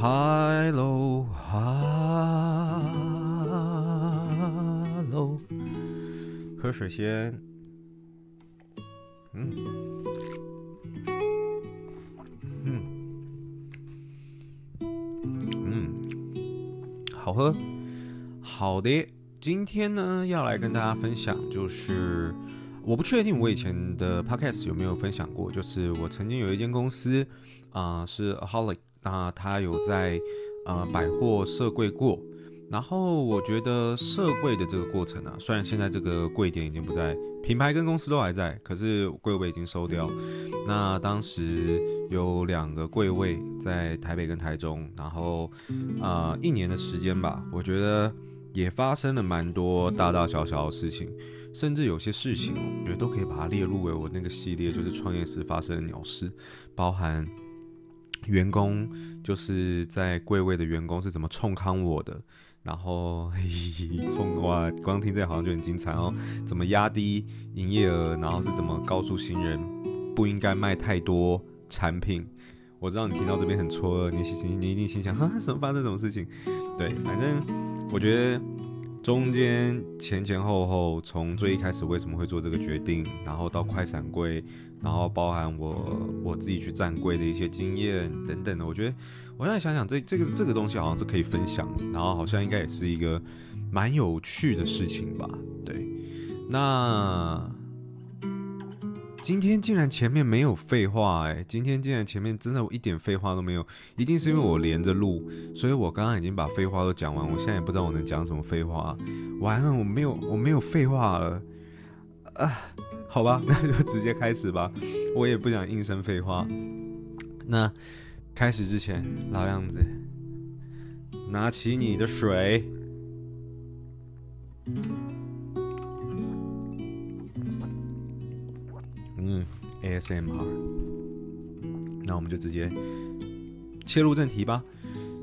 ，Hello，Hello，喝水先。嗯，嗯，嗯，好喝，好的。今天呢，要来跟大家分享，就是我不确定我以前的 podcast 有没有分享过，就是我曾经有一间公司，啊、是 Aholic，那他有在呃百货设柜过，然后我觉得设柜的这个过程啊，虽然现在这个柜点已经不在，品牌跟公司都还在，可是柜位已经收掉。那当时有两个柜位在台北跟台中，然后呃一年的时间吧，我觉得。也发生了蛮多大大小小的事情，甚至有些事情，我觉得都可以把它列入为我那个系列，就是创业时发生的鸟事，包含员工就是在柜位的员工是怎么冲康我的，然后冲哇，光听这好像就很精彩哦，怎么压低营业额，然后是怎么告诉新人不应该卖太多产品。我知道你听到这边很错愕，你心你一定心想哈，什么发生什么事情？对，反正我觉得中间前前后后，从最一开始为什么会做这个决定，然后到快闪柜，然后包含我我自己去站柜的一些经验等等的，我觉得我现在想想，这这个这个东西好像是可以分享，然后好像应该也是一个蛮有趣的事情吧？对，那。今天竟然前面没有废话哎！今天竟然前面真的一点废话都没有，一定是因为我连着录，所以我刚刚已经把废话都讲完，我现在也不知道我能讲什么废话。完了，我没有我没有废话了啊！好吧，那就直接开始吧，我也不想硬生废话。那开始之前，老样子，拿起你的水。嗯，ASMR，那我们就直接切入正题吧。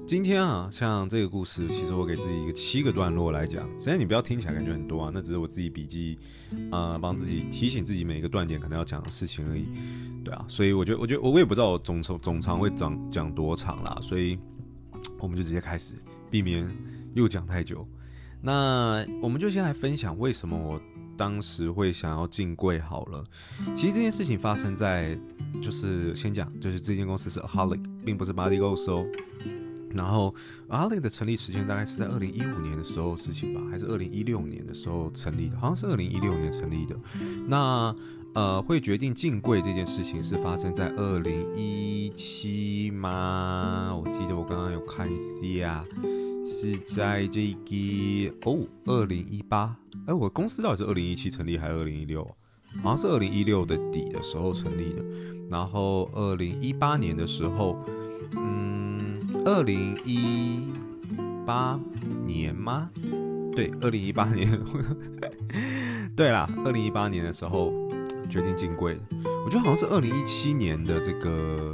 今天啊，像这个故事，其实我给自己一个七个段落来讲。虽然你不要听起来感觉很多啊，那只是我自己笔记，呃，帮自己提醒自己每一个断点可能要讲的事情而已。对啊，所以我觉得，我觉得我我也不知道我总总长会讲讲多长啦，所以我们就直接开始，避免又讲太久。那我们就先来分享为什么我。当时会想要进柜好了，其实这件事情发生在，就是先讲，就是这间公司是 Aholic，并不是 Body Ghost 哦。然后 Aholic 的成立时间大概是在二零一五年的时候事情吧，还是二零一六年的时候成立的？好像是二零一六年成立的。那呃，会决定进柜这件事情是发生在二零一七吗？我记得我刚刚有看一下。是在这个哦，二零一八，哎，我公司到底是二零一七成立还是二零一六？好像是二零一六的底的时候成立的，然后二零一八年的时候，嗯，二零一八年吗？对，二零一八年，对啦，二零一八年的时候决定进柜，我觉得好像是二零一七年的这个，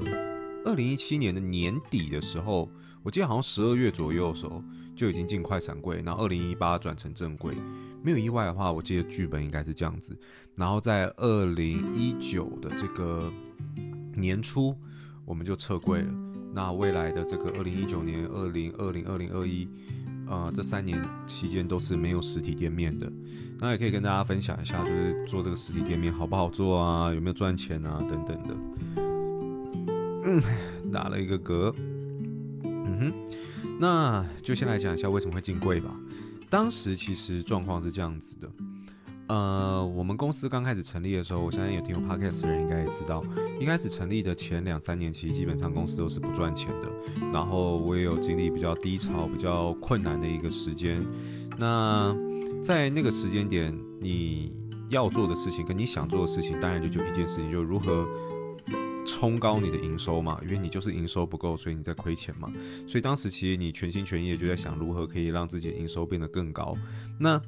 二零一七年的年底的时候。我记得好像十二月左右的时候就已经进快闪柜，然后二零一八转成正柜，没有意外的话，我记得剧本应该是这样子。然后在二零一九的这个年初，我们就撤柜了。那未来的这个二零一九年、二零二零、二零二一，呃，这三年期间都是没有实体店面的。那也可以跟大家分享一下，就是做这个实体店面好不好做啊？有没有赚钱啊？等等的。嗯，打了一个嗝。嗯哼，那就先来讲一下为什么会进柜吧。当时其实状况是这样子的，呃，我们公司刚开始成立的时候，我相信有听过 Podcast 的人应该也知道，一开始成立的前两三年，其实基本上公司都是不赚钱的。然后我也有经历比较低潮、比较困难的一个时间。那在那个时间点，你要做的事情跟你想做的事情，当然就就一件事情，就如何。冲高你的营收嘛，因为你就是营收不够，所以你在亏钱嘛。所以当时其实你全心全意就在想如何可以让自己的营收变得更高。那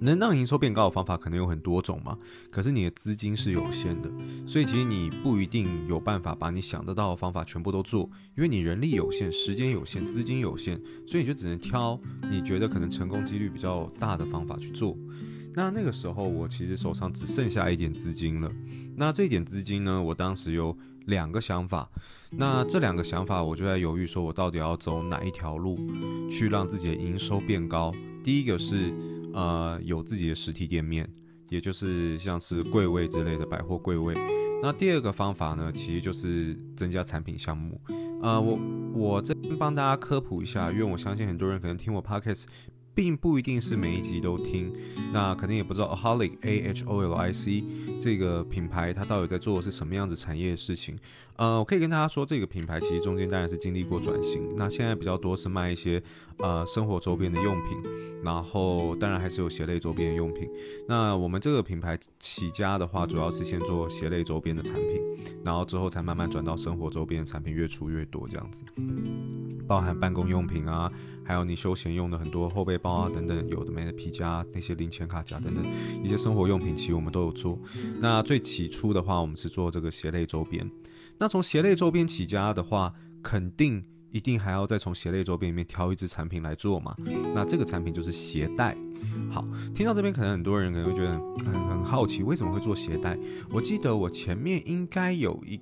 能让营收变高的方法可能有很多种嘛，可是你的资金是有限的，所以其实你不一定有办法把你想得到的方法全部都做，因为你人力有限、时间有限、资金有限，所以你就只能挑你觉得可能成功几率比较大的方法去做。那那个时候，我其实手上只剩下一点资金了。那这点资金呢，我当时有两个想法。那这两个想法，我就在犹豫，说我到底要走哪一条路，去让自己的营收变高。第一个是，呃，有自己的实体店面，也就是像是柜位之类的百货柜位。那第二个方法呢，其实就是增加产品项目。呃，我我这边帮大家科普一下，因为我相信很多人可能听我 Podcast。并不一定是每一集都听，那肯定也不知道 Aholic A H O L I C 这个品牌它到底在做的是什么样子产业的事情。呃，我可以跟大家说，这个品牌其实中间当然是经历过转型，那现在比较多是卖一些呃生活周边的用品，然后当然还是有鞋类周边的用品。那我们这个品牌起家的话，主要是先做鞋类周边的产品，然后之后才慢慢转到生活周边的产品，越出越多这样子，包含办公用品啊。还有你休闲用的很多后背包啊等等，有的没的皮夹那些零钱卡夹等等一些生活用品，其实我们都有做。那最起初的话，我们是做这个鞋类周边。那从鞋类周边起家的话，肯定一定还要再从鞋类周边里面挑一支产品来做嘛。那这个产品就是鞋带。好，听到这边可能很多人可能会觉得很很好奇，为什么会做鞋带？我记得我前面应该有一。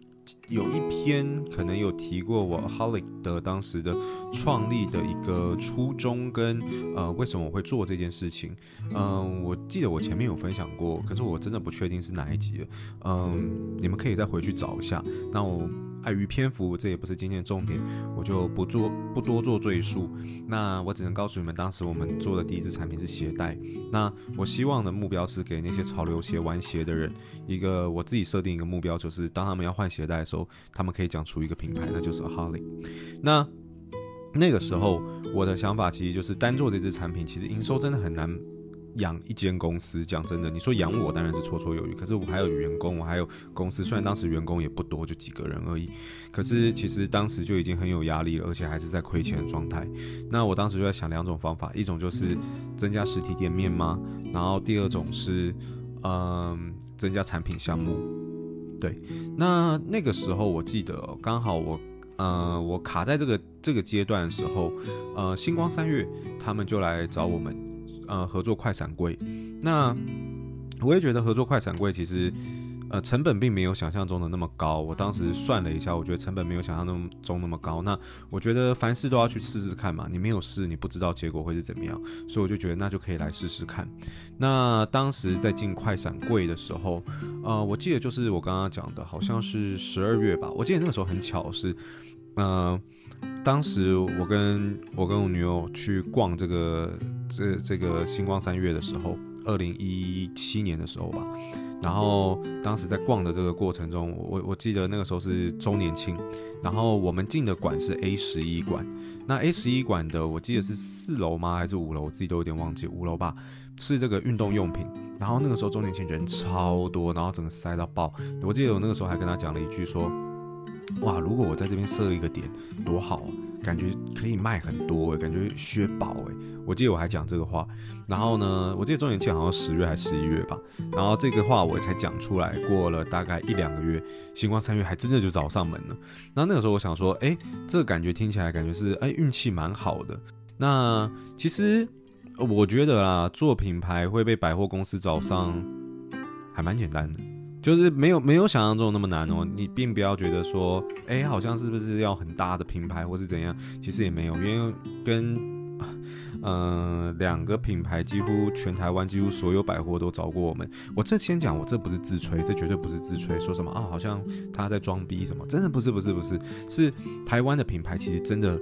有一篇可能有提过我 Holic 的当时的创立的一个初衷跟呃为什么我会做这件事情，嗯、我记得我前面有分享过，可是我真的不确定是哪一集，嗯、你们可以再回去找一下。那我。碍于篇幅，这也不是今天的重点，我就不做不多做赘述。那我只能告诉你们，当时我们做的第一支产品是鞋带。那我希望的目标是给那些潮流鞋玩鞋的人一个我自己设定一个目标，就是当他们要换鞋带的时候，他们可以讲出一个品牌，那就是 Holly。那那个时候我的想法其实就是单做这支产品，其实营收真的很难。养一间公司，讲真的，你说养我当然是绰绰有余，可是我还有员工，我还有公司，虽然当时员工也不多，就几个人而已，可是其实当时就已经很有压力了，而且还是在亏钱的状态。那我当时就在想两种方法，一种就是增加实体店面吗？然后第二种是，嗯、呃，增加产品项目。对，那那个时候我记得刚好我，呃，我卡在这个这个阶段的时候，呃，星光三月他们就来找我们。呃，合作快闪柜，那我也觉得合作快闪柜其实，呃，成本并没有想象中的那么高。我当时算了一下，我觉得成本没有想象中那么高。那我觉得凡事都要去试试看嘛，你没有试，你不知道结果会是怎么样。所以我就觉得那就可以来试试看。那当时在进快闪柜的时候，呃，我记得就是我刚刚讲的，好像是十二月吧。我记得那个时候很巧是，呃。当时我跟我跟我女友去逛这个这这个星光三月的时候，二零一七年的时候吧。然后当时在逛的这个过程中，我我记得那个时候是周年庆，然后我们进的馆是 A 十一馆。那 A 十一馆的我记得是四楼吗？还是五楼？我自己都有点忘记，五楼吧。是这个运动用品。然后那个时候周年庆人超多，然后整个塞到爆。我记得我那个时候还跟他讲了一句说。哇，如果我在这边设一个点，多好啊！感觉可以卖很多哎，感觉削宝哎。我记得我还讲这个话，然后呢，我记得周年庆好像十月还是十一月吧，然后这个话我才讲出来，过了大概一两个月，星光三月还真的就找上门了。那那个时候我想说，哎，这个感觉听起来感觉是哎运气蛮好的。那其实我觉得啊，做品牌会被百货公司找上，还蛮简单的。就是没有没有想象中那么难哦，你并不要觉得说，哎，好像是不是要很大的品牌或是怎样？其实也没有，因为跟嗯、两个品牌几乎全台湾几乎所有百货都找过我们。我这先讲，我这不是自吹，这绝对不是自吹，说什么啊，好像他在装逼什么？真的不是不是不是，是台湾的品牌其实真的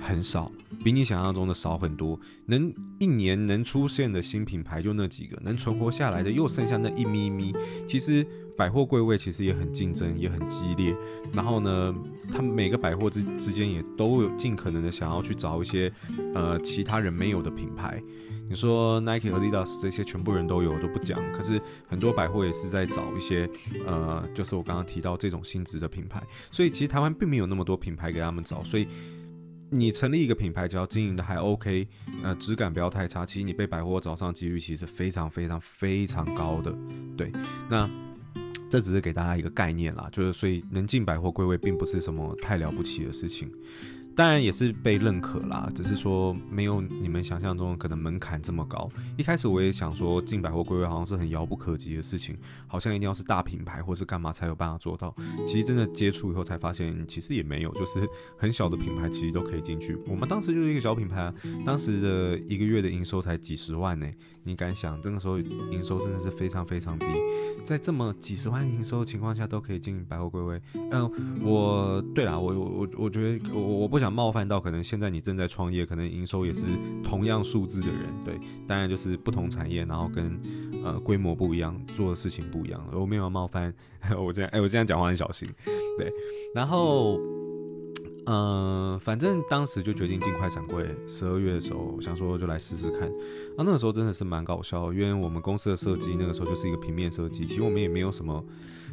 很少。比你想象中的少很多，能一年能出现的新品牌就那几个，能存活下来的又剩下那一咪咪。其实百货柜位其实也很竞争，也很激烈。然后呢，他们每个百货之之间也都有尽可能的想要去找一些呃其他人没有的品牌。你说 Nike 和 Adidas 这些全部人都有，都不讲。可是很多百货也是在找一些呃，就是我刚刚提到这种性质的品牌。所以其实台湾并没有那么多品牌给他们找，所以。你成立一个品牌，只要经营的还 OK，呃，质感不要太差，其实你被百货找上几率其实非常非常非常高的。对，那这只是给大家一个概念啦，就是所以能进百货柜位并不是什么太了不起的事情。当然也是被认可啦，只是说没有你们想象中可能门槛这么高。一开始我也想说进百货柜位好像是很遥不可及的事情，好像一定要是大品牌或是干嘛才有办法做到。其实真的接触以后才发现，其实也没有，就是很小的品牌其实都可以进去。我们当时就是一个小品牌，当时的一个月的营收才几十万呢。你敢想，这个时候营收真的是非常非常低，在这么几十万营收的情况下都可以进百货柜位。嗯，我对啦，我我我觉得我我不想冒犯到可能现在你正在创业，可能营收也是同样数字的人，对，当然就是不同产业，然后跟呃规模不一样，做的事情不一样。我没有冒犯，我这样哎，我这样讲话很小心，对，然后。嗯、反正当时就决定进快闪柜。十二月的时候，想说就来试试看。啊，那个时候真的是蛮搞笑，因为我们公司的设计那个时候就是一个平面设计，其实我们也没有什么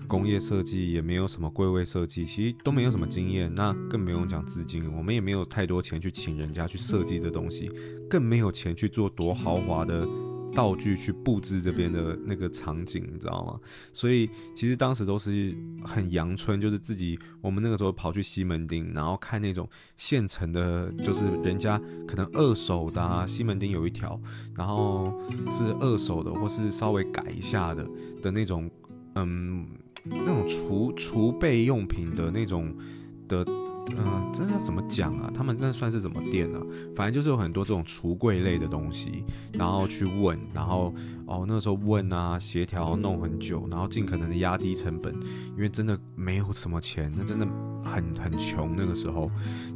工业设计，也没有什么柜位设计，其实都没有什么经验。那更不用讲资金，我们也没有太多钱去请人家去设计这东西，更没有钱去做多豪华的。道具去布置这边的那个场景，你知道吗？所以其实当时都是很阳春，就是自己我们那个时候跑去西门町，然后看那种现成的，就是人家可能二手的啊，西门町有一条，然后是二手的或是稍微改一下的的那种，嗯，那种储储备用品的那种的。嗯，这要怎么讲啊？他们那算是什么店呢？反正就是有很多这种橱柜类的东西，然后去问，然后哦那个时候问啊，协调弄很久，然后尽可能的压低成本，因为真的没有什么钱，那真的很很穷，那个时候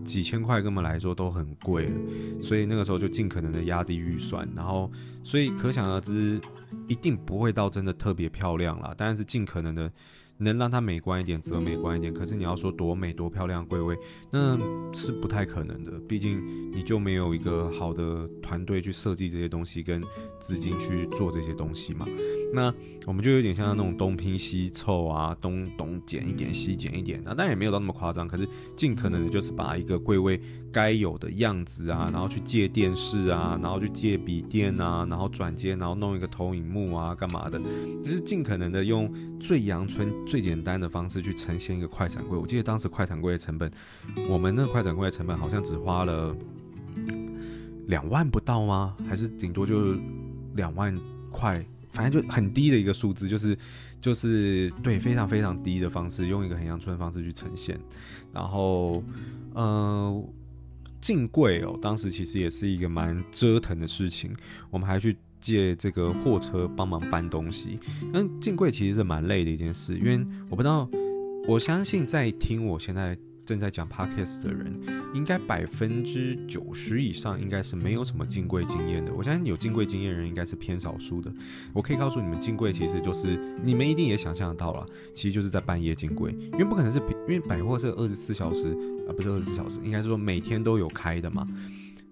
几千块根本来说都很贵了，所以那个时候就尽可能的压低预算，然后所以可想而知，一定不会到真的特别漂亮啦，当然是尽可能的。能让它美观一点，则美观一点。可是你要说多美多漂亮贵位，那是不太可能的。毕竟你就没有一个好的团队去设计这些东西，跟资金去做这些东西嘛。那我们就有点像那种东拼西凑啊，东东减一点，西减一点。啊，但也没有到那么夸张，可是尽可能的就是把一个柜位该有的样子啊，然后去借电视啊，然后去借笔电啊，然后转接，然后弄一个投影幕啊，干嘛的，就是尽可能的用最阳春。最简单的方式去呈现一个快闪柜，我记得当时快闪柜的成本，我们那快闪柜的成本好像只花了两万不到吗？还是顶多就两万块，反正就很低的一个数字，就是就是对非常非常低的方式，用一个很阳春的方式去呈现。然后，呃，进柜哦，当时其实也是一个蛮折腾的事情，我们还去。借这个货车帮忙搬东西，那进柜其实是蛮累的一件事，因为我不知道，我相信在听我现在正在讲 podcast 的人，应该百分之九十以上应该是没有什么进柜经验的。我相信有进柜经验的人应该是偏少数的。我可以告诉你们，进柜其实就是你们一定也想象到了，其实就是在半夜进柜，因为不可能是因为百货是二十四小时啊，不是二十四小时，应该是说每天都有开的嘛，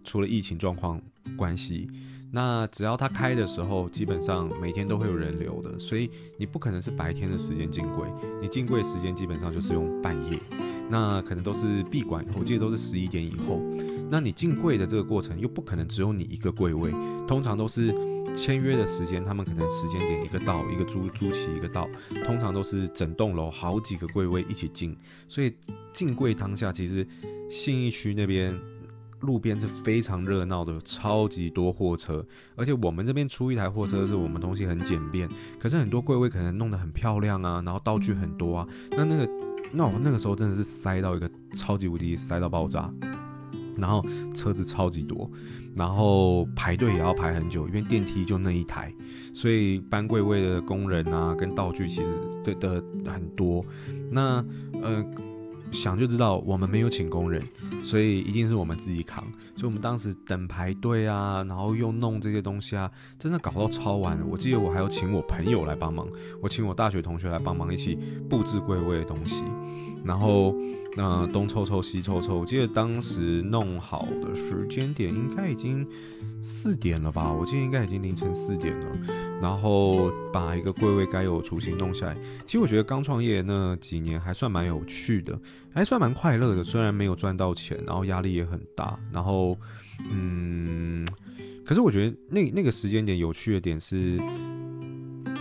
除了疫情状况关系。那只要他开的时候，基本上每天都会有人流的，所以你不可能是白天的时间进柜，你进柜时间基本上就是用半夜，那可能都是闭馆，我记得都是十一点以后。那你进柜的这个过程又不可能只有你一个柜位，通常都是签约的时间，他们可能时间点一个到，一个租租期一个到，通常都是整栋楼好几个柜位一起进，所以进柜当下其实信义区那边。路边是非常热闹的，超级多货车，而且我们这边出一台货车是我们东西很简便，可是很多柜位可能弄得很漂亮啊，然后道具很多啊，那那个那我那个时候真的是塞到一个超级无敌塞到爆炸，然后车子超级多，然后排队也要排很久，因为电梯就那一台，所以搬柜位的工人啊跟道具其实对的很多，那呃。想就知道我们没有请工人，所以一定是我们自己扛。所以我们当时等排队啊，然后又弄这些东西啊，真的搞到超晚了。我记得我还要请我朋友来帮忙，我请我大学同学来帮忙一起布置柜位的东西，然后。那东凑凑西凑凑，我记得当时弄好的时间点应该已经四点了吧？我记得应该已经凌晨四点了。然后把一个柜位该有的雏形弄下来。其实我觉得刚创业那几年还算蛮有趣的，还算蛮快乐的。虽然没有赚到钱，然后压力也很大。然后，嗯，可是我觉得那那个时间点有趣的点是。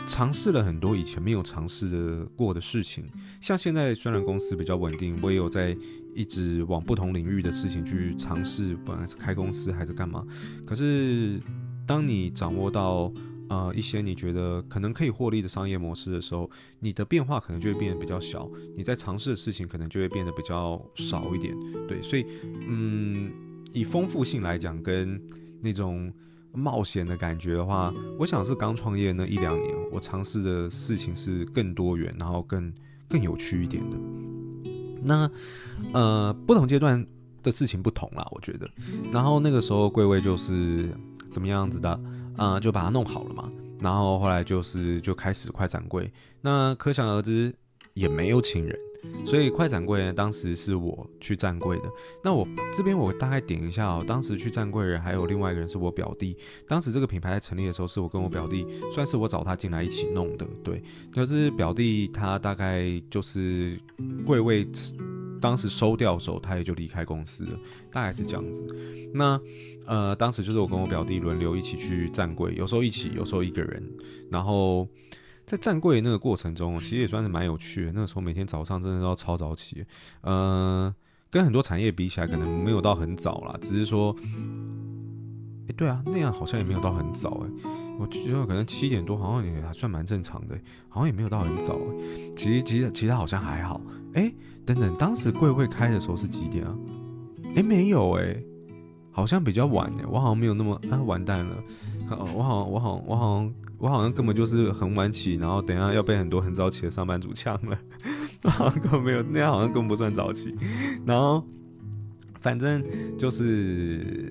尝试了很多以前没有尝试的过的事情，像现在虽然公司比较稳定，我也有在一直往不同领域的事情去尝试，不管是开公司还是干嘛。可是，当你掌握到呃一些你觉得可能可以获利的商业模式的时候，你的变化可能就会变得比较小，你在尝试的事情可能就会变得比较少一点。对，所以嗯，以丰富性来讲，跟那种冒险的感觉的话，我想是刚创业那一两年，我尝试的事情是更多元，然后更更有趣一点的。那，呃，不同阶段的事情不同啦，我觉得。然后那个时候贵位就是怎么样子的，啊、就把它弄好了嘛。然后后来就是就开始快展柜，那可想而知也没有请人。所以快展柜呢，当时是我去站柜的。那我这边我大概点一下哦，当时去站柜人还有另外一个人是我表弟。当时这个品牌在成立的时候，是我跟我表弟，算是我找他进来一起弄的。对，就是表弟他大概就是柜位，当时收掉的时候，他也就离开公司了，大概是这样子。那呃，当时就是我跟我表弟轮流一起去站柜，有时候一起，有时候一个人，然后。在站柜那个过程中，其实也算是蛮有趣的。那个时候每天早上真的都要超早起，呃，跟很多产业比起来，可能没有到很早啦。只是说，哎、对啊，那样好像也没有到很早哎。我觉得可能七点多好像也还算蛮正常的，好像也没有到很早。其实其实其实好像还好。哎、等等，当时柜会开的时候是几点啊？哎、欸，没有哎，好像比较晚哎，我好像没有那么啊，完蛋了。我好像我好像我好像。我好像根本就是很晚起，然后等一下要被很多很早起的上班族呛了。我好像根本没有那样，好像根本不算早起。然后反正就是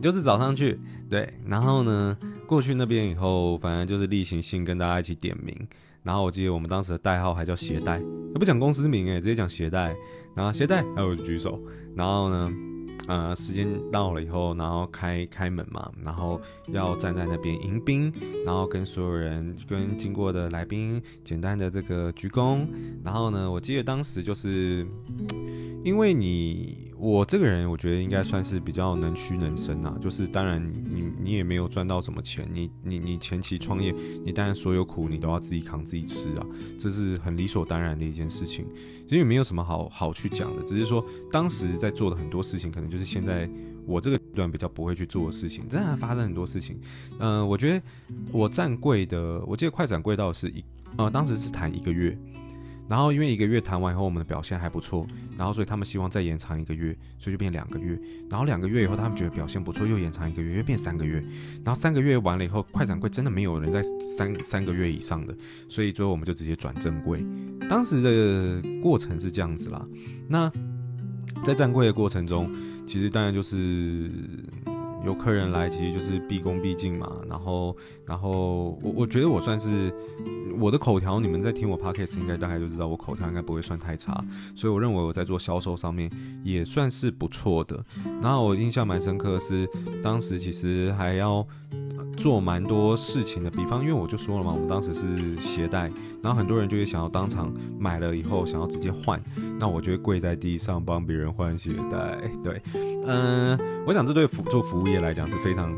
就是早上去，对，然后呢过去那边以后，反正就是例行性跟大家一起点名。然后我记得我们当时的代号还叫鞋带，不讲公司名诶，直接讲鞋带。然后鞋带，还有举手。然后呢？呃，时间到了以后，然后开开门嘛，然后要站在那边迎宾，然后跟所有人跟经过的来宾简单的这个鞠躬。然后呢，我记得当时就是，因为你我这个人，我觉得应该算是比较能屈能伸啊。就是当然你你也没有赚到什么钱，你你你前期创业，你当然所有苦你都要自己扛自己吃啊，这是很理所当然的一件事情。其实也没有什么好好去讲的，只是说当时在做的很多事情，可能就是现在我这个阶段比较不会去做的事情，真的发生很多事情。嗯、我觉得我站柜的，我记得快展柜到是一，呃，当时是谈一个月。然后因为一个月谈完以后，我们的表现还不错，然后所以他们希望再延长一个月，所以就变两个月。然后两个月以后，他们觉得表现不错，又延长一个月，又变三个月。然后三个月完了以后，快展柜真的没有人在三三个月以上的，所以最后我们就直接转正柜。当时的过程是这样子啦。那在站柜的过程中，其实当然就是。有客人来，其实就是毕恭毕敬嘛。然后，然后我我觉得我算是我的口条，你们在听我 podcast 应该大概就知道我口条应该不会算太差。所以我认为我在做销售上面也算是不错的。然后我印象蛮深刻的是，当时其实还要。做蛮多事情的，比方，因为我就说了嘛，我们当时是鞋带，然后很多人就会想要当场买了以后想要直接换，那我就会跪在地上帮别人换鞋带。对，嗯、我想这对辅助服务 业来讲是非常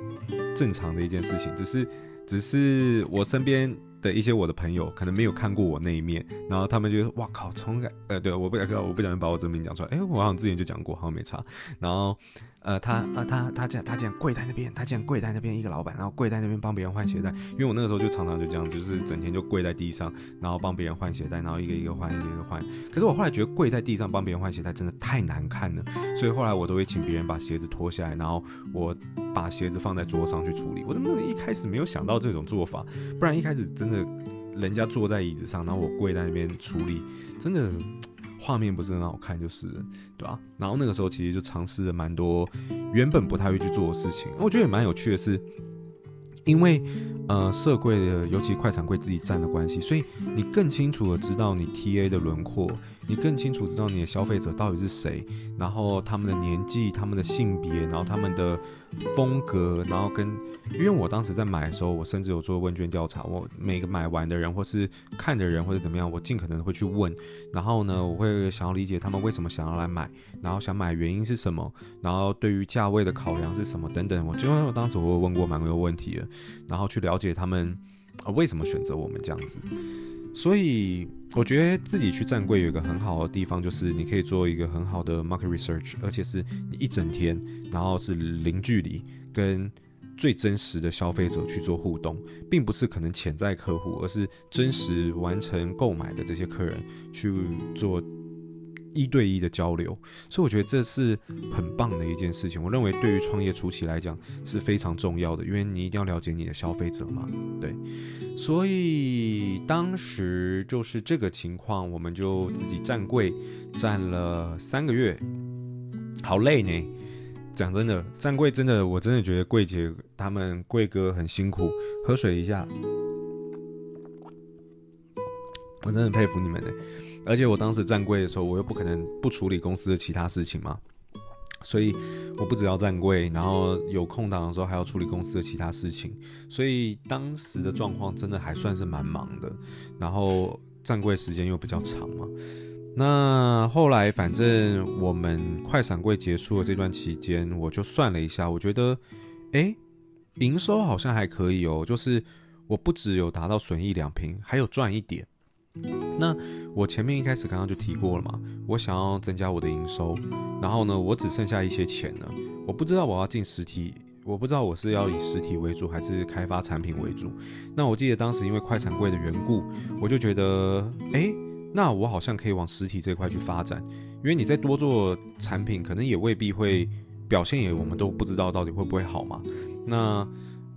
正常的一件事情，只是，只是我身边的一些我的朋友可能没有看过我那一面，然后他们就哇靠，从来呃，对，我不想我不小心把我真名讲出来，哎、我好像之前就讲过，好像没差，然后。呃，他呃他他这样他这样跪在那边，他这样跪在那边一个老板，然后跪在那边帮别人换鞋带。因为我那个时候就常常就这样，就是整天就跪在地上，然后帮别人换鞋带，然后一个一个换，一个一个换。可是我后来觉得跪在地上帮别人换鞋带真的太难看了，所以后来我都会请别人把鞋子脱下来，然后我把鞋子放在桌上去处理。我怎么一开始没有想到这种做法？不然一开始真的人家坐在椅子上，然后我跪在那边处理，真的。画面不是很好看，就是对吧、啊？然后那个时候其实就尝试了蛮多原本不太会去做的事情。我觉得也蛮有趣的是，因为呃，社柜的尤其快闪柜自己站的关系，所以你更清楚的知道你 TA 的轮廓。你更清楚知道你的消费者到底是谁，然后他们的年纪、他们的性别，然后他们的风格，然后跟，因为我当时在买的时候，我甚至有做问卷调查，我每个买完的人或是看的人或者怎么样，我尽可能会去问，然后呢，我会想要理解他们为什么想要来买，然后想买原因是什么，然后对于价位的考量是什么等等，我就因为当时我问过蛮多问题的，然后去了解他们为什么选择我们这样子。所以我觉得自己去站柜有一个很好的地方，就是你可以做一个很好的 market research，而且是你一整天，然后是零距离跟最真实的消费者去做互动，并不是可能潜在客户，而是真实完成购买的这些客人去做。一对一的交流，所以我觉得这是很棒的一件事情。我认为对于创业初期来讲是非常重要的，因为你一定要了解你的消费者嘛。对，所以当时就是这个情况，我们就自己站柜站了三个月，好累呢。讲真的，站柜真的，我真的觉得柜姐他们柜哥很辛苦。喝水一下，我真的很佩服你们呢。而且我当时站柜的时候，我又不可能不处理公司的其他事情嘛，所以我不只要站柜，然后有空档的时候还要处理公司的其他事情，所以当时的状况真的还算是蛮忙的。然后站柜时间又比较长嘛，那后来反正我们快闪柜结束的这段期间，我就算了一下，我觉得，哎，营收好像还可以哦，就是我不只有达到损益两平，还有赚一点。那我前面一开始刚刚就提过了嘛，我想要增加我的营收，然后呢，我只剩下一些钱了，我不知道我要进实体，我不知道我是要以实体为主还是开发产品为主。那我记得当时因为快闪柜的缘故，我就觉得，诶，那我好像可以往实体这块去发展，因为你再多做产品，可能也未必会表现也，我们都不知道到底会不会好嘛。那。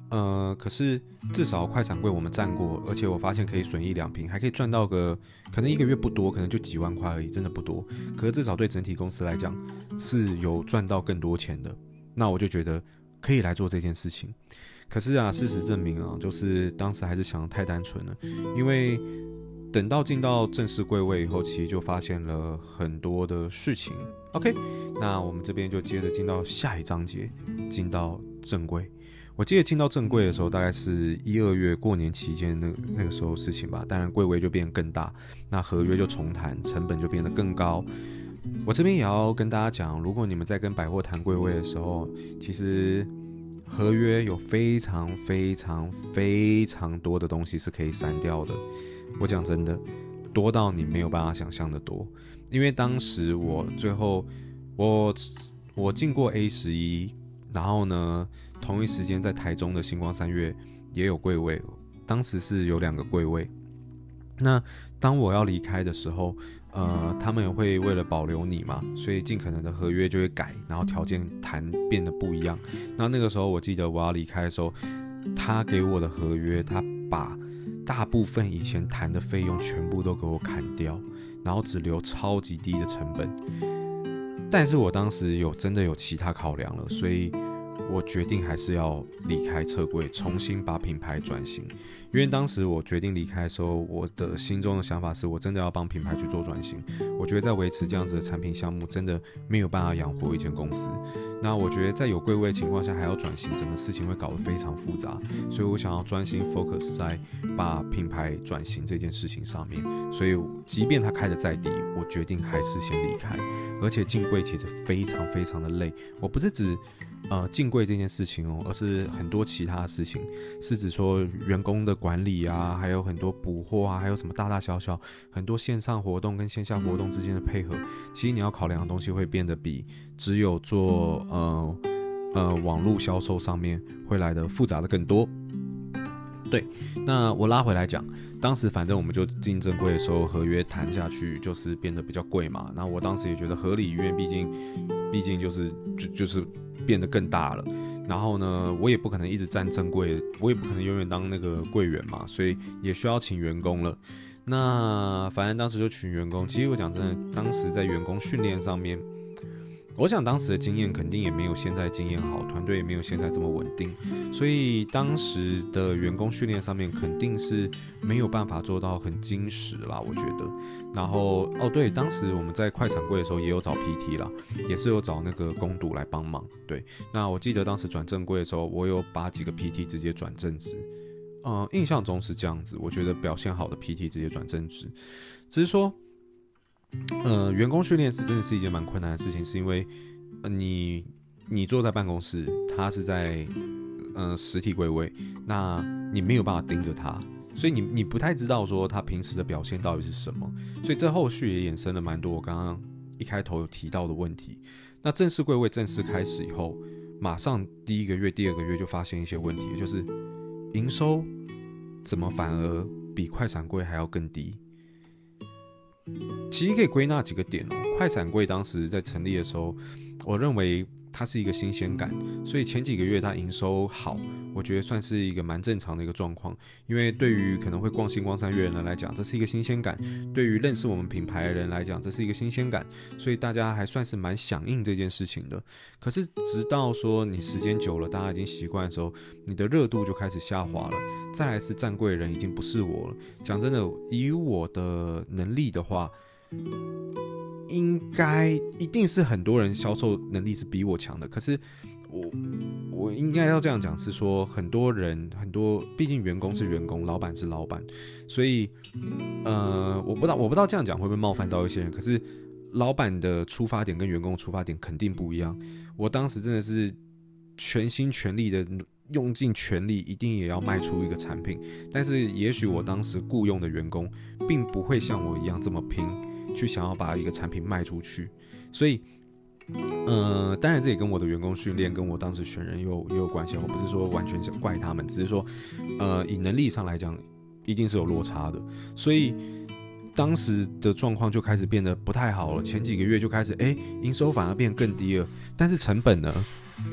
呃，可是至少快闪柜我们占过，而且我发现可以损一两瓶，还可以赚到个可能一个月不多，可能就几万块而已，真的不多。可是至少对整体公司来讲是有赚到更多钱的，那我就觉得可以来做这件事情。可是啊，事实证明啊，就是当时还是想得太单纯了，因为等到进到正式柜位以后，其实就发现了很多的事情。OK，那我们这边就接着进到下一章节，进到正柜。我记得进到正柜的时候，大概是一二月过年期间那那个时候事情吧。当然柜位就变更大，那合约就重谈，成本就变得更高。我这边也要跟大家讲，如果你们在跟百货谈柜位的时候，其实合约有非常非常非常多的东西是可以删掉的。我讲真的，多到你没有办法想象的多。因为当时我最后我我进过 A 十一，然后呢，同一时间，在台中的星光三月也有柜位，当时是有两个柜位。那当我要离开的时候，呃，他们会为了保留你嘛，所以尽可能的合约就会改，然后条件谈变得不一样。那那个时候，我记得我要离开的时候，他给我的合约，他把大部分以前谈的费用全部都给我砍掉，然后只留超级低的成本。但是我当时有真的有其他考量了，所以。我决定还是要离开车柜，重新把品牌转型。因为当时我决定离开的时候，我的心中的想法是我真的要帮品牌去做转型。我觉得在维持这样子的产品项目，真的没有办法养活一间公司。那我觉得在有柜位的情况下还要转型，整个事情会搞得非常复杂。所以我想要专心 focus 在把品牌转型这件事情上面。所以即便它开得再低，我决定还是先离开。而且进柜其实非常非常的累。我不是指。呃，进柜这件事情哦，而是很多其他的事情，是指说员工的管理啊，还有很多补货啊，还有什么大大小小很多线上活动跟线下活动之间的配合，其实你要考量的东西会变得比只有做呃呃网络销售上面会来得复杂的更多。对，那我拉回来讲，当时反正我们就进正规的时候，合约谈下去就是变得比较贵嘛。那我当时也觉得合理，因为毕竟毕竟就是就就是。变得更大了，然后呢，我也不可能一直站正柜，我也不可能永远当那个柜员嘛，所以也需要请员工了。那反正当时就请员工，其实我讲真的，当时在员工训练上面。我想当时的经验肯定也没有现在经验好，团队也没有现在这么稳定，所以当时的员工训练上面肯定是没有办法做到很精实啦，我觉得。然后哦对，当时我们在快闪柜的时候也有找 PT 啦，也是有找那个工读来帮忙。对，那我记得当时转正柜的时候，我有把几个 PT 直接转正职，呃，印象中是这样子。我觉得表现好的 PT 直接转正职，只是说。呃，员工训练是真的是一件蛮困难的事情，是因为，你你坐在办公室，他是在呃实体柜位，那你没有办法盯着他，所以你你不太知道说他平时的表现到底是什么，所以这后续也衍生了蛮多我刚刚一开头有提到的问题。那正式柜位正式开始以后，马上第一个月、第二个月就发现一些问题，就是营收怎么反而比快闪柜还要更低？其实可以归纳几个点哦。快闪柜当时在成立的时候，我认为。它是一个新鲜感，所以前几个月它营收好，我觉得算是一个蛮正常的一个状况。因为对于可能会逛星光三月的人来讲，这是一个新鲜感；对于认识我们品牌的人来讲，这是一个新鲜感，所以大家还算是蛮响应这件事情的。可是直到说你时间久了，大家已经习惯的时候，你的热度就开始下滑了。再来是站柜人已经不是我了。讲真的，以我的能力的话。应该一定是很多人销售能力是比我强的，可是我我应该要这样讲，是说很多人很多，毕竟员工是员工，老板是老板，所以呃，我不知道我不知道这样讲会不会冒犯到一些人，可是老板的出发点跟员工的出发点肯定不一样。我当时真的是全心全力的用尽全力，一定也要卖出一个产品，但是也许我当时雇佣的员工并不会像我一样这么拼。去想要把一个产品卖出去，所以，呃，当然这也跟我的员工训练，跟我当时选人也有也有关系。我不是说完全想怪他们，只是说，呃，以能力上来讲，一定是有落差的。所以当时的状况就开始变得不太好了。前几个月就开始，哎，营收反而变更低了，但是成本呢？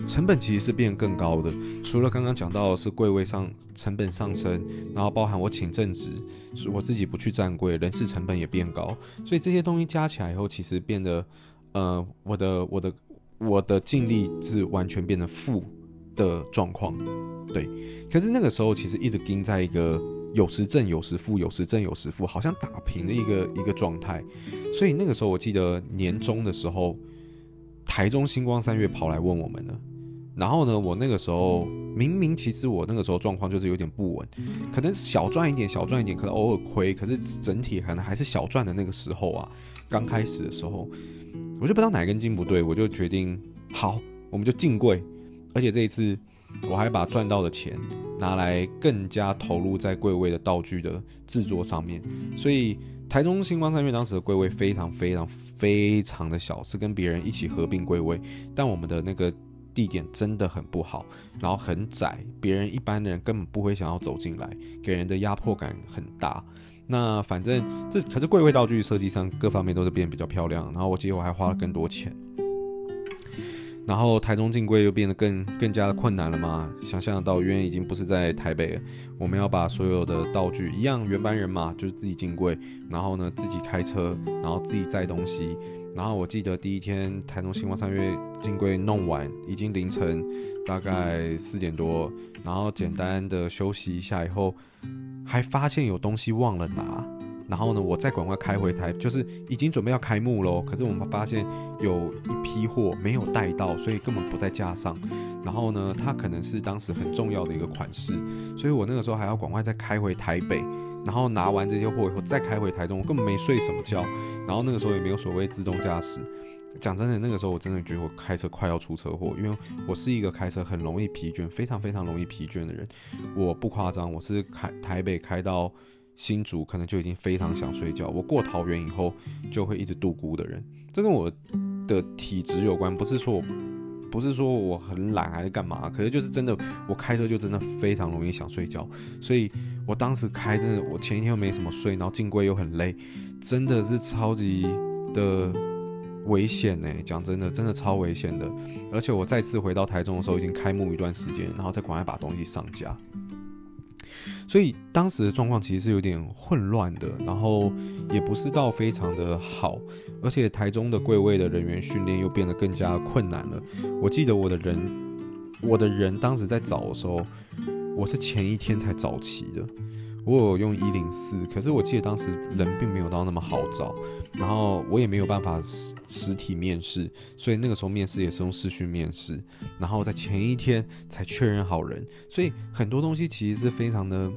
成本其实是变更高的，除了刚刚讲到的是柜位上成本上升，然后包含我请正职，我自己不去站柜，人事成本也变高，所以这些东西加起来以后，其实变得，呃，我的我的我的净利是完全变得负的状况，对。可是那个时候其实一直盯在一个有时正有时负，有时正有时负，好像打平的一个一个状态，所以那个时候我记得年终的时候。台中星光三月跑来问我们了，然后呢，我那个时候明明其实我那个时候状况就是有点不稳，可能小赚一点，小赚一点，可能偶尔亏，可是整体可能还是小赚的那个时候啊，刚开始的时候，我就不知道哪根筋不对，我就决定好，我们就进柜，而且这一次我还把赚到的钱拿来更加投入在柜位的道具的制作上面，所以。台中星光三月当时的柜位非常非常非常的小，是跟别人一起合并柜位，但我们的那个地点真的很不好，然后很窄，别人一般的人根本不会想要走进来，给人的压迫感很大。那反正这可是柜位道具设计上各方面都是变得比较漂亮，然后我结果还花了更多钱。然后台中进柜又变得更更加的困难了嘛？想象得到，因为已经不是在台北了，我们要把所有的道具一样，原班人马就是自己进柜，然后呢自己开车，然后自己载东西。然后我记得第一天台中新光三月进柜弄完，已经凌晨大概四点多，然后简单的休息一下以后，还发现有东西忘了拿。然后呢，我再赶快开回台，就是已经准备要开幕喽。可是我们发现有一批货没有带到，所以根本不在架上。然后呢，它可能是当时很重要的一个款式，所以我那个时候还要赶快再开回台北，然后拿完这些货以后再开回台中。我根本没睡什么觉。然后那个时候也没有所谓自动驾驶。讲真的，那个时候我真的觉得我开车快要出车祸，因为我是一个开车很容易疲倦、非常非常容易疲倦的人。我不夸张，我是开台北开到。新竹可能就已经非常想睡觉，我过桃园以后就会一直度孤的人，这跟我的体质有关，不是说我不是说我很懒还是干嘛，可是就是真的，我开车就真的非常容易想睡觉，所以我当时开真的，我前一天又没什么睡，然后进柜又很累，真的是超级的危险呢。讲真的，真的超危险的，而且我再次回到台中的时候，已经开幕一段时间，然后再赶快把东西上架。所以当时的状况其实是有点混乱的，然后也不是到非常的好，而且台中的柜位的人员训练又变得更加困难了。我记得我的人，我的人当时在找的时候，我是前一天才找齐的。我有用一零四，可是我记得当时人并没有到那么好找，然后我也没有办法实实体面试，所以那个时候面试也是用视讯面试，然后在前一天才确认好人，所以很多东西其实是非常的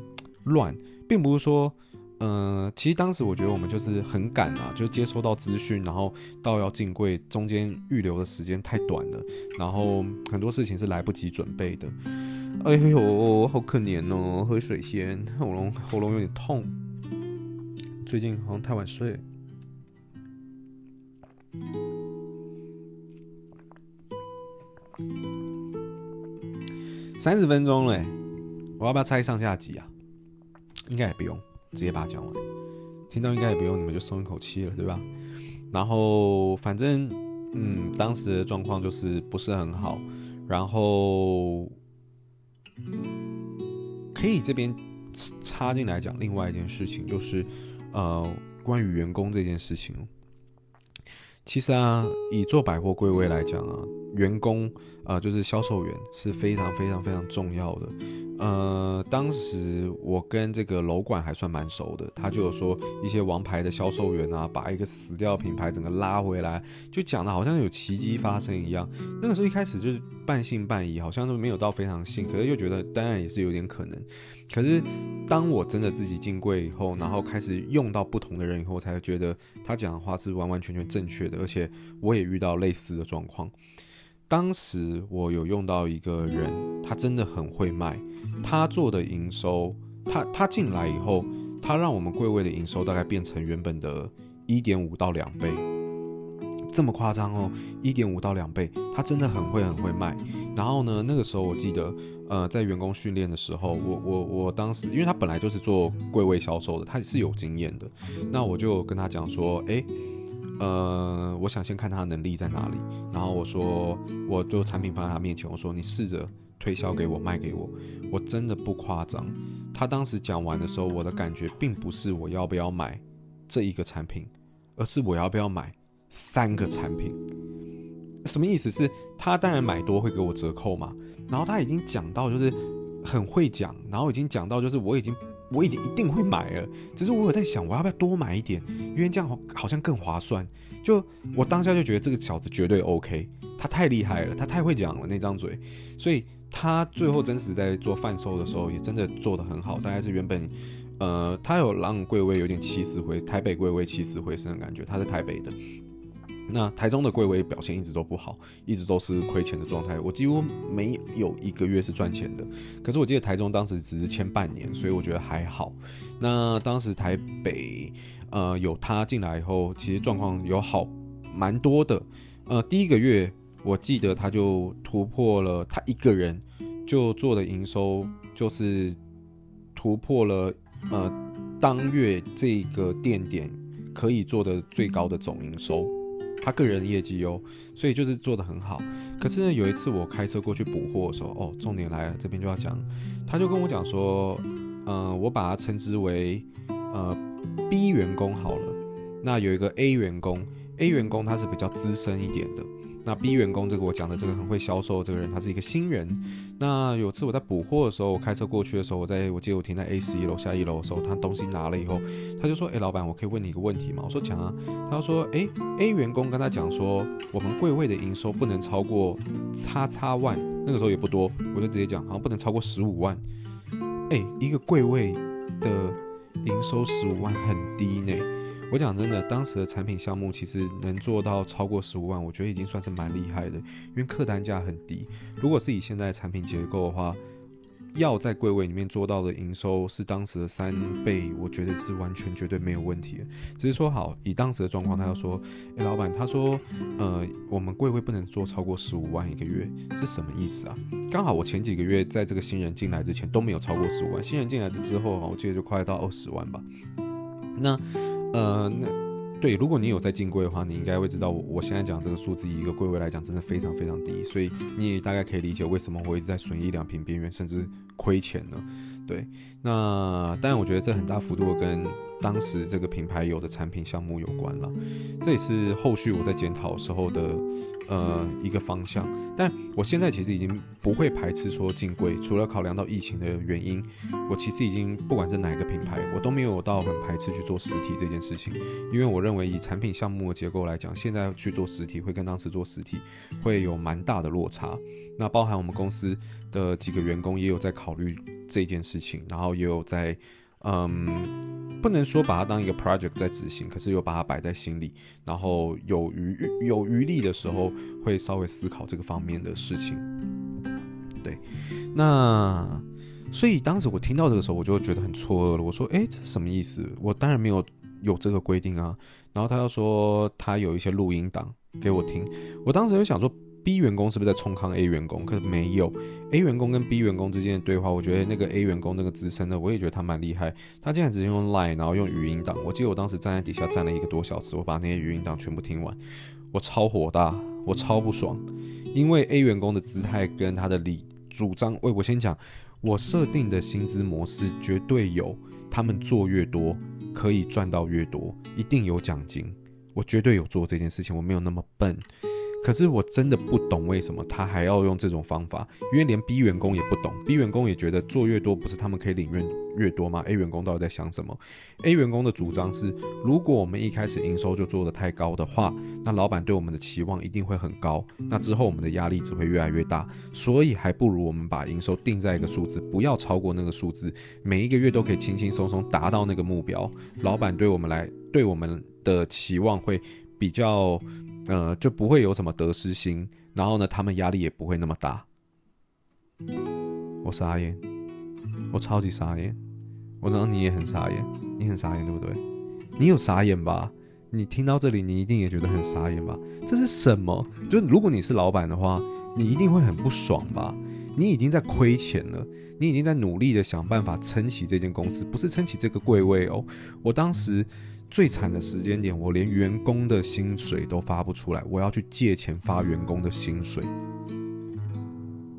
乱，并不是说，呃，其实当时我觉得我们就是很赶啊，就接收到资讯，然后到要进柜中间预留的时间太短了，然后很多事情是来不及准备的。哎呦，好可怜哦，喝水先，喉咙喉咙有点痛，最近好像太晚睡。三十分钟了，我要不要拆上下集啊？应该也不用，直接把它讲完。听到应该也不用，你们就松一口气了，对吧？然后反正，嗯，当时的状况就是不是很好。然后可以这边插进来讲另外一件事情，就是呃，关于员工这件事情。其实啊，以做百货柜位来讲啊，员工啊、就是销售员是非常非常非常重要的。呃，当时我跟这个楼管还算蛮熟的，他就有说一些王牌的销售员啊，把一个死掉的品牌整个拉回来，就讲的好像有奇迹发生一样。那个时候一开始就是半信半疑，好像都没有到非常信，可是又觉得当然也是有点可能。可是，当我真的自己进柜以后，然后开始用到不同的人以后，我才觉得他讲的话是完完全全正确的，而且我也遇到类似的状况。当时我有用到一个人，他真的很会卖，他做的营收，他他进来以后，他让我们柜位的营收大概变成原本的一点五到两倍。这么夸张哦，一点五到两倍，他真的很会很会卖。然后呢，那个时候我记得，呃，在员工训练的时候，我我我当时，因为他本来就是做柜位销售的，他是有经验的。那我就跟他讲说，诶，呃，我想先看他的能力在哪里。然后我说，我就产品放在他面前，我说你试着推销给我，卖给我。我真的不夸张。他当时讲完的时候，我的感觉并不是我要不要买这一个产品，而是我要不要买。三个产品，什么意思？是他当然买多会给我折扣嘛。然后他已经讲到就是很会讲，然后已经讲到就是我已经我已经一定会买了。只是我有在想，我要不要多买一点？因为这样好像更划算。就我当下就觉得这个小子绝对 OK，他太厉害了，他太会讲了那张嘴。所以他最后真实在做贩售的时候，也真的做得很好。大概是原本呃，他有让柜位有点起死回台北柜位起死回生的感觉。他是台北的。那台中的柜位表现一直都不好，一直都是亏钱的状态。我几乎没有一个月是赚钱的。可是我记得台中当时只是签半年，所以我觉得还好。那当时台北，呃，有他进来以后，其实状况有好蛮多的。呃，第一个月我记得他就突破了，他一个人就做的营收就是突破了，呃，当月这个店点可以做的最高的总营收。他个人业绩哦，所以就是做的很好。可是呢，有一次我开车过去补货的时候，哦，重点来了，这边就要讲，他就跟我讲说，嗯、我把他称之为呃 B 员工好了。那有一个 A 员工，A 员工他是比较资深一点的。那 B 员工这个我讲的这个很会销售这个人，他是一个新人。那有次我在补货的时候，我开车过去的时候，我在我记得我停在 A 十一楼下一楼的时候，他东西拿了以后，他就说：“哎，老板，我可以问你一个问题吗？”我说：“讲啊。”他说：“哎，A 员工跟他讲说，我们柜位的营收不能超过叉叉万，那个时候也不多，我就直接讲，好像不能超过十五万。哎，一个柜位的营收十五万很低呢。”我讲真的，当时的产品项目其实能做到超过十五万，我觉得已经算是蛮厉害的，因为客单价很低。如果是以现在产品结构的话，要在柜位里面做到的营收是当时的三倍，我觉得是完全绝对没有问题的。只是说好，以当时的状况，他要说，诶，老板，他说，呃，我们柜位不能做超过十五万一个月，是什么意思啊？刚好我前几个月在这个新人进来之前都没有超过十五万，新人进来之后，我记得就快到二十万吧。那。呃，那对，如果你有在进柜的话，你应该会知道我我现在讲这个数字，一个柜位来讲，真的非常非常低，所以你也大概可以理解为什么我一直在损一两瓶边缘，甚至亏钱呢？对，那当然，我觉得这很大幅度跟当时这个品牌有的产品项目有关了，这也是后续我在检讨时候的呃一个方向。但我现在其实已经不会排斥说进柜，除了考量到疫情的原因，我其实已经不管是哪一个品牌，我都没有到很排斥去做实体这件事情，因为我认为以产品项目的结构来讲，现在去做实体会跟当时做实体会有蛮大的落差。那包含我们公司的几个员工也有在考虑这件事情，然后也有在，嗯，不能说把它当一个 project 在执行，可是有把它摆在心里，然后有余有余力的时候会稍微思考这个方面的事情。对，那所以当时我听到这个时候，我就觉得很错愕了。我说：“诶，这什么意思？我当然没有有这个规定啊。”然后他又说他有一些录音档给我听。我当时就想说。B 员工是不是在冲康 A 员工？可是没有，A 员工跟 B 员工之间的对话，我觉得那个 A 员工那个资深的，我也觉得他蛮厉害。他竟然直接用 Line，然后用语音档。我记得我当时站在底下站了一个多小时，我把那些语音档全部听完，我超火大，我超不爽，因为 A 员工的姿态跟他的理主张。喂，我先讲，我设定的薪资模式绝对有，他们做越多可以赚到越多，一定有奖金。我绝对有做这件事情，我没有那么笨。可是我真的不懂为什么他还要用这种方法，因为连 B 员工也不懂，B 员工也觉得做越多不是他们可以领越越多吗？A 员工到底在想什么？A 员工的主张是，如果我们一开始营收就做得太高的话，那老板对我们的期望一定会很高，那之后我们的压力只会越来越大，所以还不如我们把营收定在一个数字，不要超过那个数字，每一个月都可以轻轻松松达到那个目标，老板对我们来对我们的期望会比较。呃，就不会有什么得失心，然后呢，他们压力也不会那么大。我傻眼，我超级傻眼，我知道你也很傻眼，你很傻眼对不对？你有傻眼吧？你听到这里，你一定也觉得很傻眼吧？这是什么？就如果你是老板的话，你一定会很不爽吧？你已经在亏钱了，你已经在努力的想办法撑起这间公司，不是撑起这个柜位哦。我当时。最惨的时间点，我连员工的薪水都发不出来，我要去借钱发员工的薪水。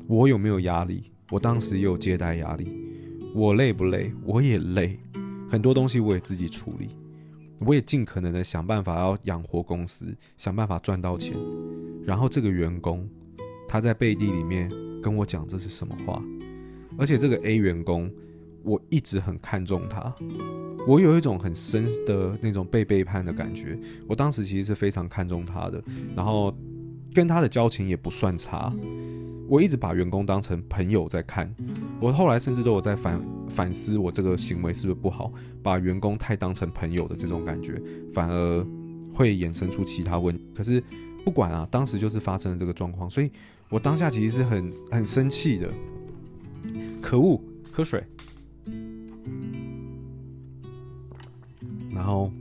我有没有压力？我当时也有借贷压力。我累不累？我也累。很多东西我也自己处理，我也尽可能的想办法要养活公司，想办法赚到钱。然后这个员工他在背地里面跟我讲这是什么话？而且这个 A 员工，我一直很看重他。我有一种很深的那种被背叛的感觉。我当时其实是非常看重他的，然后跟他的交情也不算差。我一直把员工当成朋友在看。我后来甚至都有在反反思，我这个行为是不是不好？把员工太当成朋友的这种感觉，反而会衍生出其他问。可是不管啊，当时就是发生了这个状况，所以我当下其实是很很生气的。可恶，喝水。然后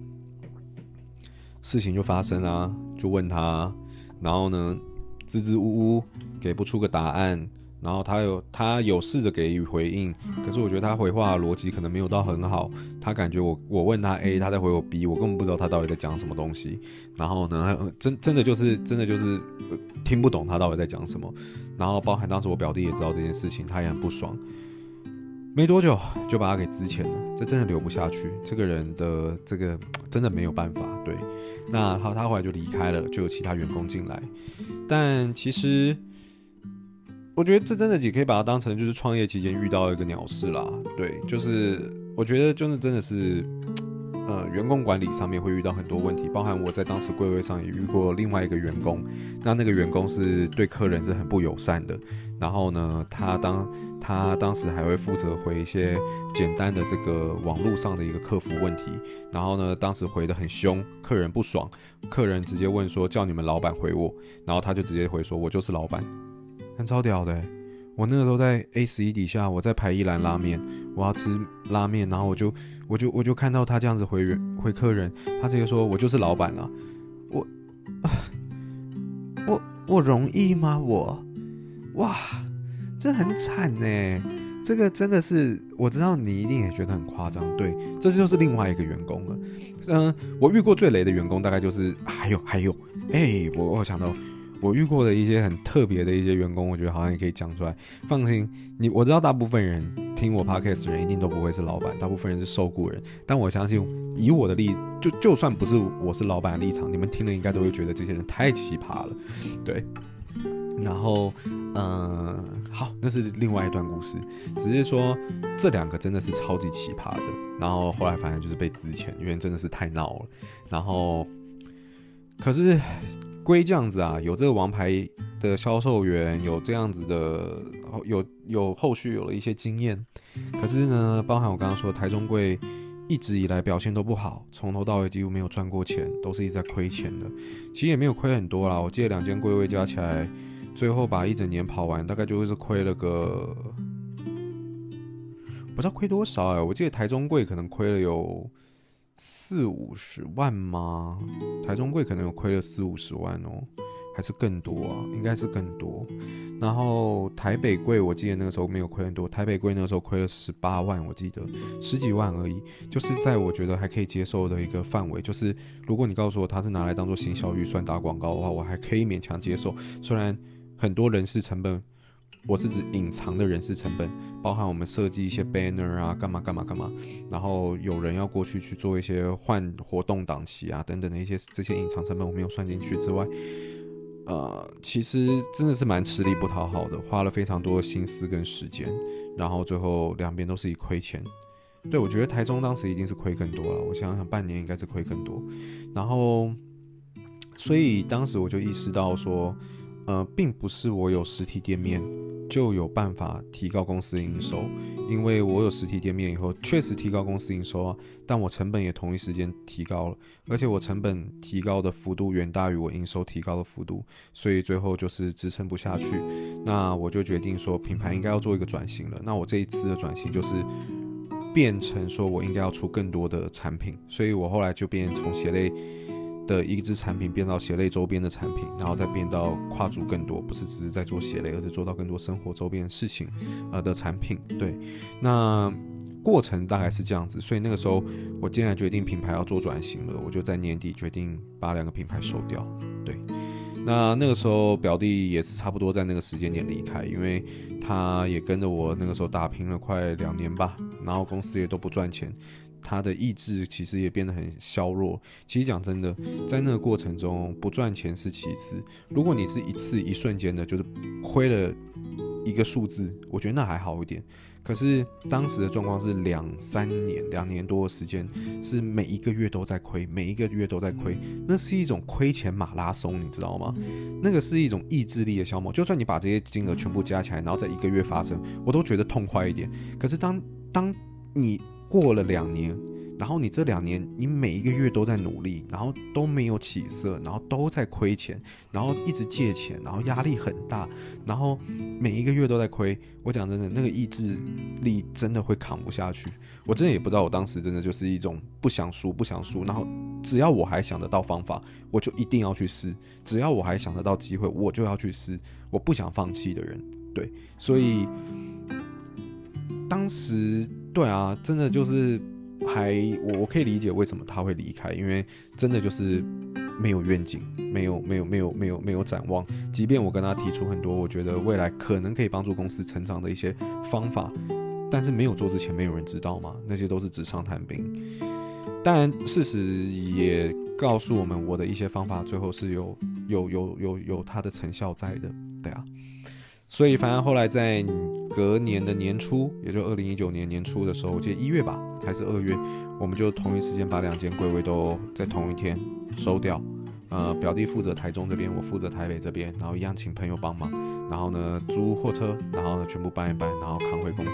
事情就发生啊，就问他，然后呢，支支吾吾给不出个答案，然后他有他有试着给予回应，可是我觉得他回话逻辑可能没有到很好，他感觉我我问他 A，他在回我 B，我根本不知道他到底在讲什么东西，然后呢，真真的就是真的就是听不懂他到底在讲什么，然后包含当时我表弟也知道这件事情，他也很不爽。没多久就把他给资遣了，这真的留不下去。这个人的这个真的没有办法。对，那他他后来就离开了，就有其他员工进来。但其实我觉得这真的也可以把它当成就是创业期间遇到一个鸟事啦。对，就是我觉得就是真的是。呃，员工管理上面会遇到很多问题，包含我在当时柜位上也遇过另外一个员工，那那个员工是对客人是很不友善的，然后呢，他当他当时还会负责回一些简单的这个网络上的一个客服问题，然后呢，当时回的很凶，客人不爽，客人直接问说叫你们老板回我，然后他就直接回说我就是老板，很超屌的。我那个时候在 A 十一底下，我在排一兰拉面，我要吃拉面，然后我就我就我就看到他这样子回人回客人，他直接说我就是老板了，我 我我容易吗？我哇，这很惨呢，这个真的是我知道你一定也觉得很夸张，对，这就是另外一个员工了。嗯，我遇过最雷的员工大概就是还有还有，哎、我我想到。我遇过的一些很特别的一些员工，我觉得好像也可以讲出来。放心，你我知道大部分人听我 podcast 的人一定都不会是老板，大部分人是受雇人。但我相信，以我的立，就就算不是我是老板的立场，你们听了应该都会觉得这些人太奇葩了，对。然后，嗯、好，那是另外一段故事。只是说这两个真的是超级奇葩的。然后后来反正就是被资遣，因为真的是太闹了。然后，可是。归这样子啊，有这个王牌的销售员，有这样子的，有有后续有了一些经验。可是呢，包含我刚刚说台中柜一直以来表现都不好，从头到尾几乎没有赚过钱，都是一直在亏钱的。其实也没有亏很多啦，我记得两间柜位加起来最后把一整年跑完，大概就是亏了个不知道亏多少哎、我记得台中柜可能亏了有四五十万吗？台中柜可能有亏了四五十万哦。还是更多啊，应该是更多。然后台北柜，我记得那个时候没有亏很多。台北柜那个时候亏了十八万，我记得十几万而已，就是在我觉得还可以接受的一个范围。就是如果你告诉我它是拿来当做行销预算打广告的话，我还可以勉强接受。虽然很多人事成本，我是指隐藏的人事成本，包含我们设计一些 banner 啊，干嘛干嘛干嘛，然后有人要过去去做一些换活动档期啊等等的一些这些隐藏成本，我没有算进去之外。呃，其实真的是蛮吃力不讨好的，花了非常多的心思跟时间，然后最后两边都是以亏钱。对，我觉得台中当时一定是亏更多了，我想想半年应该是亏更多。然后，所以当时我就意识到说，呃，并不是我有实体店面。就有办法提高公司营收，因为我有实体店面以后，确实提高公司营收啊，但我成本也同一时间提高了，而且我成本提高的幅度远大于我营收提高的幅度，所以最后就是支撑不下去，那我就决定说品牌应该要做一个转型了。那我这一次的转型就是变成说我应该要出更多的产品，所以我后来就变成从鞋类。的一支产品变到鞋类周边的产品，然后再变到跨足更多，不是只是在做鞋类，而是做到更多生活周边的事情，呃的产品。对，那过程大概是这样子。所以那个时候，我既然决定品牌要做转型了，我就在年底决定把两个品牌收掉。对，那那个时候表弟也是差不多在那个时间点离开，因为他也跟着我那个时候打拼了快两年吧，然后公司也都不赚钱。他的意志其实也变得很削弱。其实讲真的，在那个过程中，不赚钱是其次。如果你是一次一瞬间的，就是亏了一个数字，我觉得那还好一点。可是当时的状况是两三年、两年多的时间，是每一个月都在亏，每一个月都在亏。那是一种亏钱马拉松，你知道吗？那个是一种意志力的消磨。就算你把这些金额全部加起来，然后在一个月发生，我都觉得痛快一点。可是当当你过了两年，然后你这两年你每一个月都在努力，然后都没有起色，然后都在亏钱，然后一直借钱，然后压力很大，然后每一个月都在亏。我讲真的，那个意志力真的会扛不下去。我真的也不知道，我当时真的就是一种不想输，不想输。然后只要我还想得到方法，我就一定要去试；只要我还想得到机会，我就要去试。我不想放弃的人，对，所以当时。对啊，真的就是还我我可以理解为什么他会离开，因为真的就是没有愿景，没有没有没有没有没有展望。即便我跟他提出很多我觉得未来可能可以帮助公司成长的一些方法，但是没有做之前没有人知道嘛，那些都是纸上谈兵。当然，事实也告诉我们，我的一些方法最后是有有有有有它的成效在的，对啊。所以，反正后来在隔年的年初，也就二零一九年年初的时候，我记得一月吧，还是二月，我们就同一时间把两间柜位都在同一天收掉。呃，表弟负责台中这边，我负责台北这边，然后一样请朋友帮忙，然后呢租货车，然后呢全部搬一搬，然后扛回公司。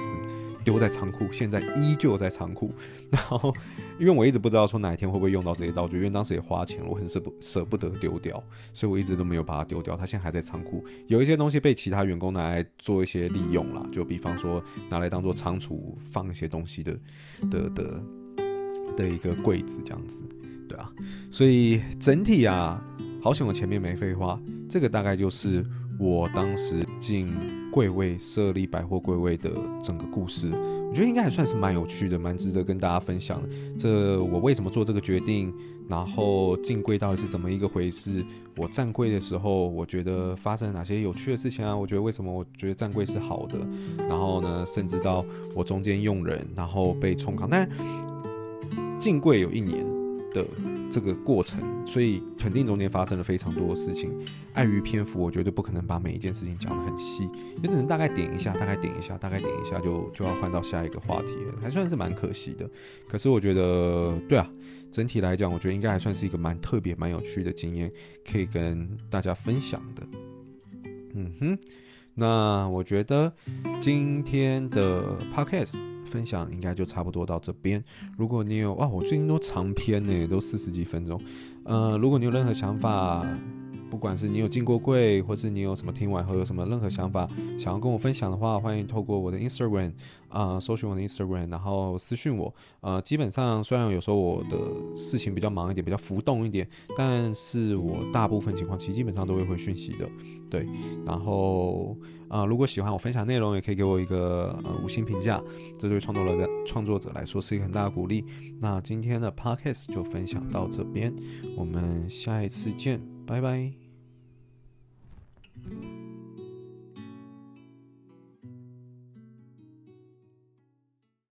丢在仓库，现在依旧在仓库。然后，因为我一直不知道说哪一天会不会用到这些道具，因为当时也花钱了，我很舍不舍不得丢掉，所以我一直都没有把它丢掉。它现在还在仓库，有一些东西被其他员工拿来做一些利用啦，就比方说拿来当做仓储放一些东西的的的的一个柜子这样子，对啊。所以整体啊，好险我前面没废话，这个大概就是我当时进。柜位设立百货柜位的整个故事，我觉得应该还算是蛮有趣的，蛮值得跟大家分享。这我为什么做这个决定？然后进柜到底是怎么一个回事？我站柜的时候，我觉得发生了哪些有趣的事情啊？我觉得为什么我觉得站柜是好的？然后呢，甚至到我中间用人，然后被冲康，但进柜有一年的。这个过程，所以肯定中间发生了非常多的事情。碍于篇幅，我绝对不可能把每一件事情讲得很细，也只能大概点一下，大概点一下，大概点一下就就要换到下一个话题了，还算是蛮可惜的。可是我觉得，对啊，整体来讲，我觉得应该还算是一个蛮特别、蛮有趣的经验，可以跟大家分享的。嗯哼，那我觉得今天的 Podcast。分享应该就差不多到这边。如果你有哇，我最近都长篇呢，都四十几分钟。呃，如果你有任何想法，不管是你有进过柜，或是你有什么听完后有什么任何想法想要跟我分享的话，欢迎透过我的 Instagram 啊、搜寻我的 Instagram，然后私讯我。呃，基本上虽然有时候我的事情比较忙一点，比较浮动一点，但是我大部分情况其实基本上都会回讯息的。对，然后啊、如果喜欢我分享内容，也可以给我一个呃五星评价，这对创作者创作者来说是一个很大的鼓励。那今天的 Podcast 就分享到这边，我们下一次见，拜拜。Mm-hmm.